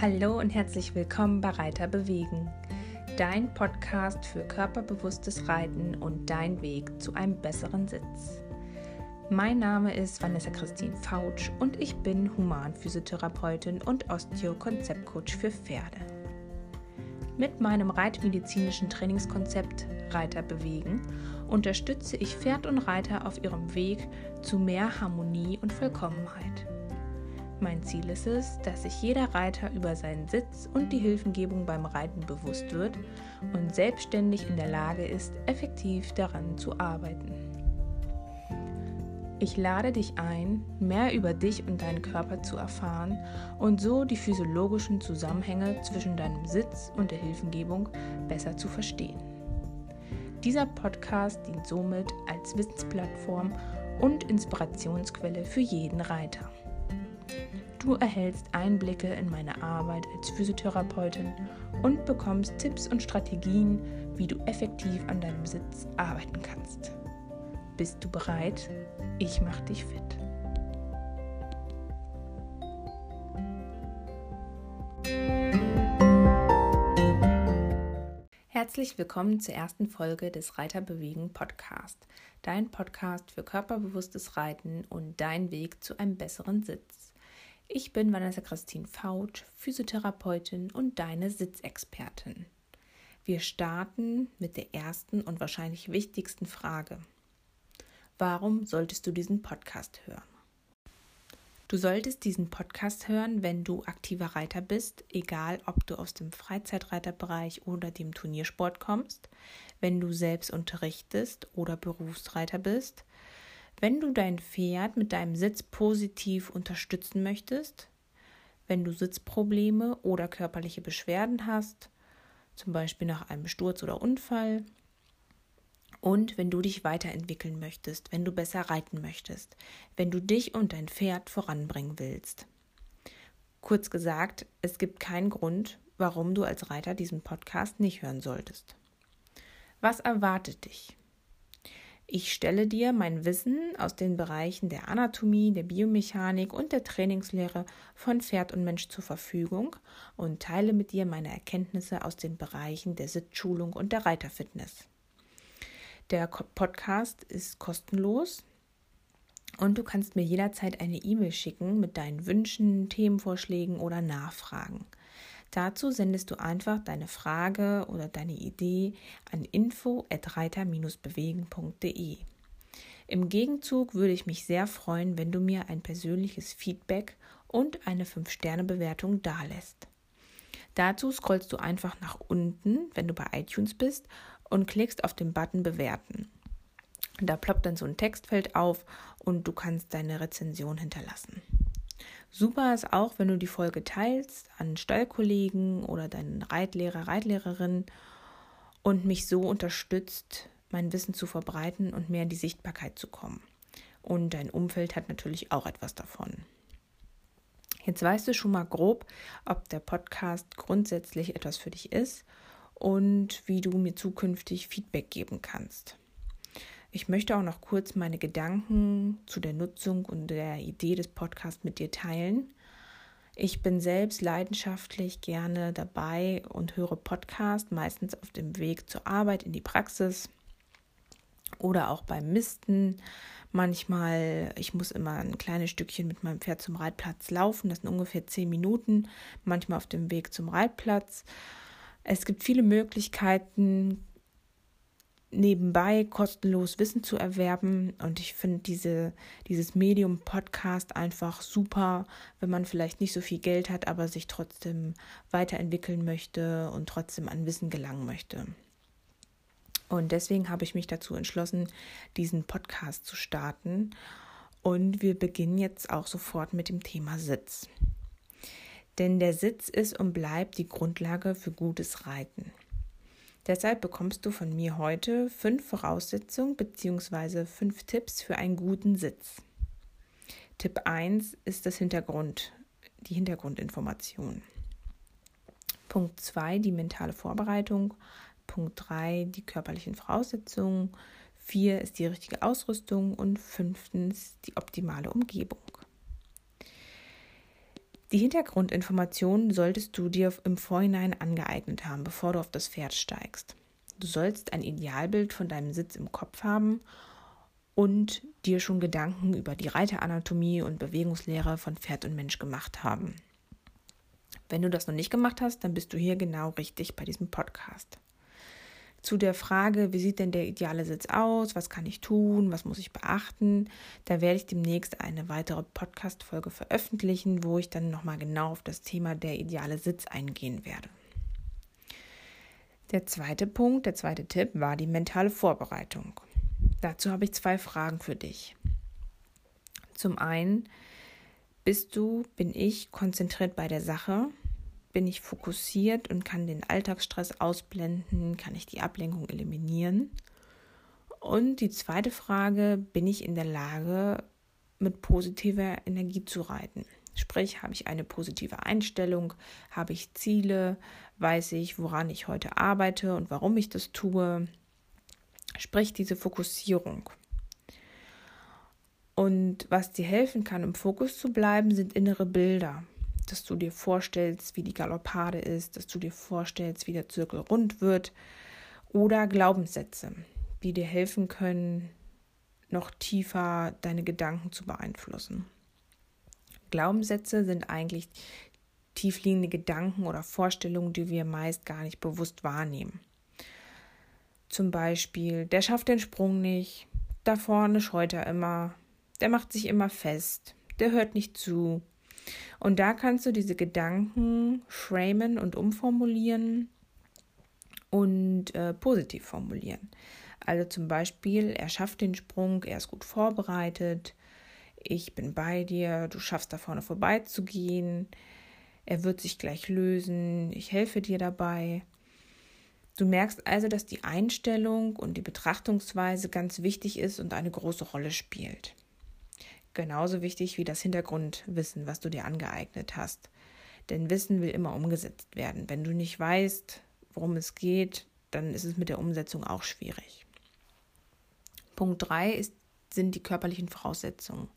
Hallo und herzlich willkommen bei Reiter bewegen, dein Podcast für körperbewusstes Reiten und dein Weg zu einem besseren Sitz. Mein Name ist Vanessa Christine Fautsch und ich bin Humanphysiotherapeutin und Osteo-Konzeptcoach für Pferde. Mit meinem reitmedizinischen Trainingskonzept Reiter bewegen unterstütze ich Pferd und Reiter auf ihrem Weg zu mehr Harmonie und Vollkommenheit. Mein Ziel ist es, dass sich jeder Reiter über seinen Sitz und die Hilfengebung beim Reiten bewusst wird und selbstständig in der Lage ist, effektiv daran zu arbeiten. Ich lade dich ein, mehr über dich und deinen Körper zu erfahren und so die physiologischen Zusammenhänge zwischen deinem Sitz und der Hilfengebung besser zu verstehen. Dieser Podcast dient somit als Wissensplattform und Inspirationsquelle für jeden Reiter. Du erhältst Einblicke in meine Arbeit als Physiotherapeutin und bekommst Tipps und Strategien, wie du effektiv an deinem Sitz arbeiten kannst. Bist du bereit? Ich mache dich fit. Herzlich willkommen zur ersten Folge des Reiterbewegen Podcast, dein Podcast für körperbewusstes Reiten und dein Weg zu einem besseren Sitz. Ich bin Vanessa Christine Fautsch, Physiotherapeutin und deine Sitzexpertin. Wir starten mit der ersten und wahrscheinlich wichtigsten Frage. Warum solltest du diesen Podcast hören? Du solltest diesen Podcast hören, wenn du aktiver Reiter bist, egal ob du aus dem Freizeitreiterbereich oder dem Turniersport kommst, wenn du selbst unterrichtest oder Berufsreiter bist, wenn du dein Pferd mit deinem Sitz positiv unterstützen möchtest, wenn du Sitzprobleme oder körperliche Beschwerden hast, zum Beispiel nach einem Sturz oder Unfall, und wenn du dich weiterentwickeln möchtest, wenn du besser reiten möchtest, wenn du dich und dein Pferd voranbringen willst. Kurz gesagt, es gibt keinen Grund, warum du als Reiter diesen Podcast nicht hören solltest. Was erwartet dich? Ich stelle dir mein Wissen aus den Bereichen der Anatomie, der Biomechanik und der Trainingslehre von Pferd und Mensch zur Verfügung und teile mit dir meine Erkenntnisse aus den Bereichen der Sitzschulung und der Reiterfitness. Der Podcast ist kostenlos und du kannst mir jederzeit eine E-Mail schicken mit deinen Wünschen, Themenvorschlägen oder Nachfragen. Dazu sendest du einfach deine Frage oder deine Idee an info@reiter-bewegen.de. Im Gegenzug würde ich mich sehr freuen, wenn du mir ein persönliches Feedback und eine 5-Sterne-Bewertung dalässt. Dazu scrollst du einfach nach unten, wenn du bei iTunes bist, und klickst auf den Button Bewerten. Da ploppt dann so ein Textfeld auf und du kannst deine Rezension hinterlassen. Super ist auch, wenn du die Folge teilst an Stallkollegen oder deinen Reitlehrer, Reitlehrerin und mich so unterstützt, mein Wissen zu verbreiten und mehr in die Sichtbarkeit zu kommen. Und dein Umfeld hat natürlich auch etwas davon. Jetzt weißt du schon mal grob, ob der Podcast grundsätzlich etwas für dich ist und wie du mir zukünftig Feedback geben kannst. Ich möchte auch noch kurz meine Gedanken zu der Nutzung und der Idee des Podcasts mit dir teilen. Ich bin selbst leidenschaftlich gerne dabei und höre Podcast, meistens auf dem Weg zur Arbeit in die Praxis oder auch beim Misten. Manchmal, ich muss immer ein kleines Stückchen mit meinem Pferd zum Reitplatz laufen, das sind ungefähr zehn Minuten, manchmal auf dem Weg zum Reitplatz. Es gibt viele Möglichkeiten, nebenbei kostenlos Wissen zu erwerben. Und ich finde diese, dieses Medium Podcast einfach super, wenn man vielleicht nicht so viel Geld hat, aber sich trotzdem weiterentwickeln möchte und trotzdem an Wissen gelangen möchte. Und deswegen habe ich mich dazu entschlossen, diesen Podcast zu starten. Und wir beginnen jetzt auch sofort mit dem Thema Sitz. Denn der Sitz ist und bleibt die Grundlage für gutes Reiten. Deshalb bekommst du von mir heute fünf Voraussetzungen bzw. fünf Tipps für einen guten Sitz. Tipp 1 ist das Hintergrund, die Hintergrundinformation. Punkt 2 die mentale Vorbereitung. Punkt 3 die körperlichen Voraussetzungen. 4 ist die richtige Ausrüstung und fünftens die optimale Umgebung. Die Hintergrundinformationen solltest du dir im Vorhinein angeeignet haben, bevor du auf das Pferd steigst. Du sollst ein Idealbild von deinem Sitz im Kopf haben und dir schon Gedanken über die Reiteranatomie und Bewegungslehre von Pferd und Mensch gemacht haben. Wenn du das noch nicht gemacht hast, dann bist du hier genau richtig bei diesem Podcast. Zu der Frage, wie sieht denn der ideale Sitz aus? Was kann ich tun? Was muss ich beachten? Da werde ich demnächst eine weitere Podcast-Folge veröffentlichen, wo ich dann nochmal genau auf das Thema der ideale Sitz eingehen werde. Der zweite Punkt, der zweite Tipp war die mentale Vorbereitung. Dazu habe ich zwei Fragen für dich. Zum einen, bist du, bin ich konzentriert bei der Sache? Bin ich fokussiert und kann den Alltagsstress ausblenden? Kann ich die Ablenkung eliminieren? Und die zweite Frage, bin ich in der Lage, mit positiver Energie zu reiten? Sprich, habe ich eine positive Einstellung, habe ich Ziele, weiß ich, woran ich heute arbeite und warum ich das tue. Sprich, diese Fokussierung. Und was dir helfen kann, im Fokus zu bleiben, sind innere Bilder. Dass du dir vorstellst, wie die Galoppade ist, dass du dir vorstellst, wie der Zirkel rund wird. Oder Glaubenssätze, die dir helfen können, noch tiefer deine Gedanken zu beeinflussen. Glaubenssätze sind eigentlich tiefliegende Gedanken oder Vorstellungen, die wir meist gar nicht bewusst wahrnehmen. Zum Beispiel, der schafft den Sprung nicht, da vorne scheut er immer, der macht sich immer fest, der hört nicht zu. Und da kannst du diese Gedanken framen und umformulieren und äh, positiv formulieren. Also zum Beispiel, er schafft den Sprung, er ist gut vorbereitet, ich bin bei dir, du schaffst da vorne vorbeizugehen, er wird sich gleich lösen, ich helfe dir dabei. Du merkst also, dass die Einstellung und die Betrachtungsweise ganz wichtig ist und eine große Rolle spielt. Genauso wichtig wie das Hintergrundwissen, was du dir angeeignet hast. Denn Wissen will immer umgesetzt werden. Wenn du nicht weißt, worum es geht, dann ist es mit der Umsetzung auch schwierig. Punkt 3 sind die körperlichen Voraussetzungen.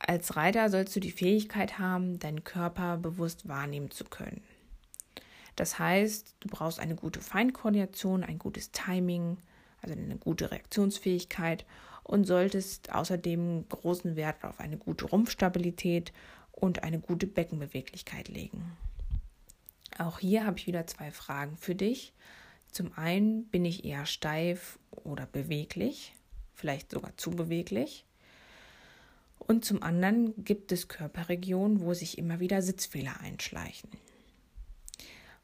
Als Reiter sollst du die Fähigkeit haben, deinen Körper bewusst wahrnehmen zu können. Das heißt, du brauchst eine gute Feinkoordination, ein gutes Timing, also eine gute Reaktionsfähigkeit und solltest außerdem großen Wert auf eine gute Rumpfstabilität und eine gute Beckenbeweglichkeit legen. Auch hier habe ich wieder zwei Fragen für dich. Zum einen bin ich eher steif oder beweglich, vielleicht sogar zu beweglich. Und zum anderen gibt es Körperregionen, wo sich immer wieder Sitzfehler einschleichen.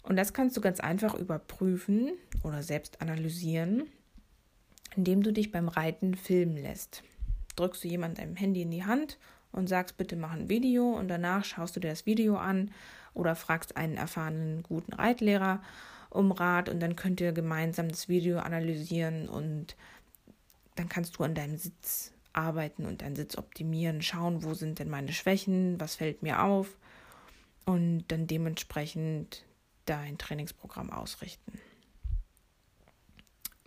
Und das kannst du ganz einfach überprüfen oder selbst analysieren, indem du dich beim Reiten filmen lässt. Drückst du jemand deinem Handy in die Hand und sagst, bitte mach ein Video und danach schaust du dir das Video an oder fragst einen erfahrenen guten Reitlehrer um Rat und dann könnt ihr gemeinsam das Video analysieren und dann kannst du an deinem Sitz arbeiten und deinen Sitz optimieren, schauen, wo sind denn meine Schwächen, was fällt mir auf und dann dementsprechend dein Trainingsprogramm ausrichten.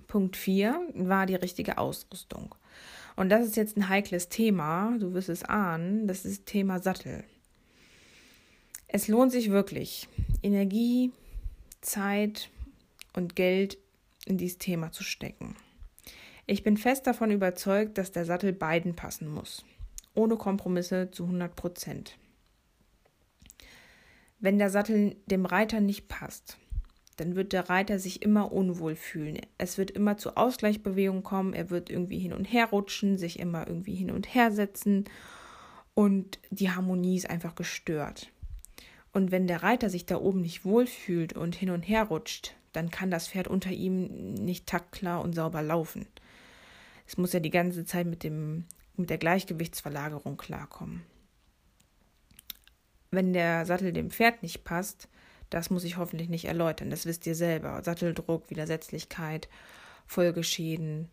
Punkt 4 war die richtige Ausrüstung. Und das ist jetzt ein heikles Thema, du wirst es ahnen, das ist Thema Sattel. Es lohnt sich wirklich, Energie, Zeit und Geld in dieses Thema zu stecken. Ich bin fest davon überzeugt, dass der Sattel beiden passen muss. Ohne Kompromisse zu 100 Prozent. Wenn der Sattel dem Reiter nicht passt, dann wird der Reiter sich immer unwohl fühlen. Es wird immer zu Ausgleichbewegungen kommen, er wird irgendwie hin und her rutschen, sich immer irgendwie hin und her setzen und die Harmonie ist einfach gestört. Und wenn der Reiter sich da oben nicht wohlfühlt und hin und her rutscht, dann kann das Pferd unter ihm nicht taktklar und sauber laufen. Es muss ja die ganze Zeit mit, dem, mit der Gleichgewichtsverlagerung klarkommen. Wenn der Sattel dem Pferd nicht passt, das muss ich hoffentlich nicht erläutern, das wisst ihr selber. Satteldruck, Widersetzlichkeit, Folgeschäden.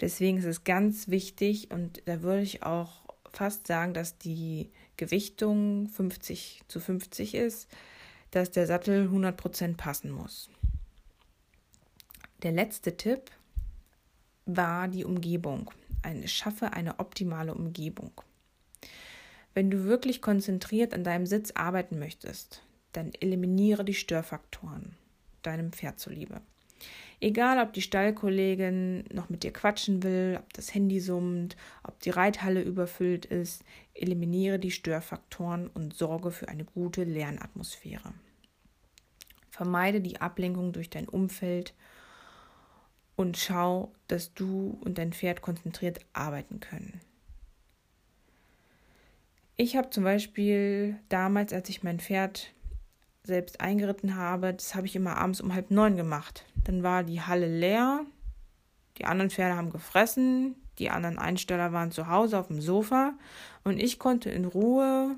Deswegen ist es ganz wichtig und da würde ich auch fast sagen, dass die Gewichtung 50 zu 50 ist, dass der Sattel 100% passen muss. Der letzte Tipp war die Umgebung. Eine, schaffe eine optimale Umgebung. Wenn du wirklich konzentriert an deinem Sitz arbeiten möchtest, dann eliminiere die Störfaktoren deinem Pferd zuliebe. Egal, ob die Stallkollegin noch mit dir quatschen will, ob das Handy summt, ob die Reithalle überfüllt ist, eliminiere die Störfaktoren und sorge für eine gute Lernatmosphäre. Vermeide die Ablenkung durch dein Umfeld und schau, dass du und dein Pferd konzentriert arbeiten können. Ich habe zum Beispiel damals, als ich mein Pferd selbst eingeritten habe, das habe ich immer abends um halb neun gemacht. Dann war die Halle leer, die anderen Pferde haben gefressen, die anderen Einsteller waren zu Hause auf dem Sofa und ich konnte in Ruhe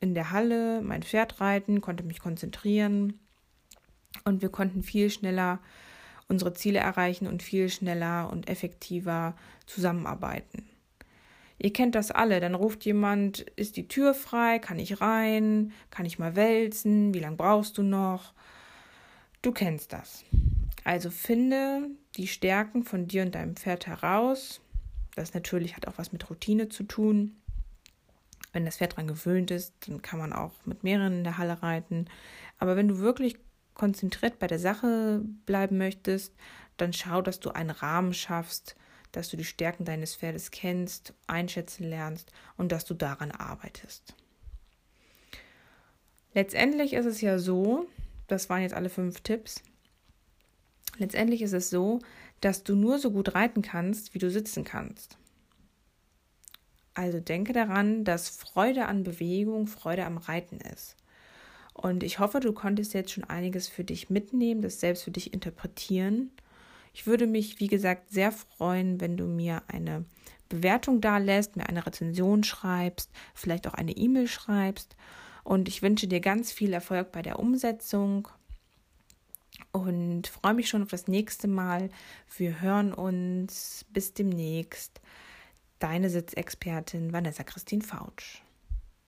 in der Halle mein Pferd reiten, konnte mich konzentrieren und wir konnten viel schneller unsere Ziele erreichen und viel schneller und effektiver zusammenarbeiten. Ihr kennt das alle, dann ruft jemand, ist die Tür frei, kann ich rein, kann ich mal wälzen, wie lange brauchst du noch? Du kennst das. Also finde die Stärken von dir und deinem Pferd heraus. Das natürlich hat auch was mit Routine zu tun. Wenn das Pferd daran gewöhnt ist, dann kann man auch mit mehreren in der Halle reiten. Aber wenn du wirklich konzentriert bei der Sache bleiben möchtest, dann schau, dass du einen Rahmen schaffst, dass du die Stärken deines Pferdes kennst, einschätzen lernst und dass du daran arbeitest. Letztendlich ist es ja so, das waren jetzt alle fünf Tipps, letztendlich ist es so, dass du nur so gut reiten kannst, wie du sitzen kannst. Also denke daran, dass Freude an Bewegung Freude am Reiten ist. Und ich hoffe, du konntest jetzt schon einiges für dich mitnehmen, das selbst für dich interpretieren ich würde mich, wie gesagt, sehr freuen, wenn du mir eine Bewertung da lässt, mir eine Rezension schreibst, vielleicht auch eine E-Mail schreibst. Und ich wünsche dir ganz viel Erfolg bei der Umsetzung und freue mich schon auf das nächste Mal. Wir hören uns. Bis demnächst. Deine Sitzexpertin Vanessa Christine Fautsch.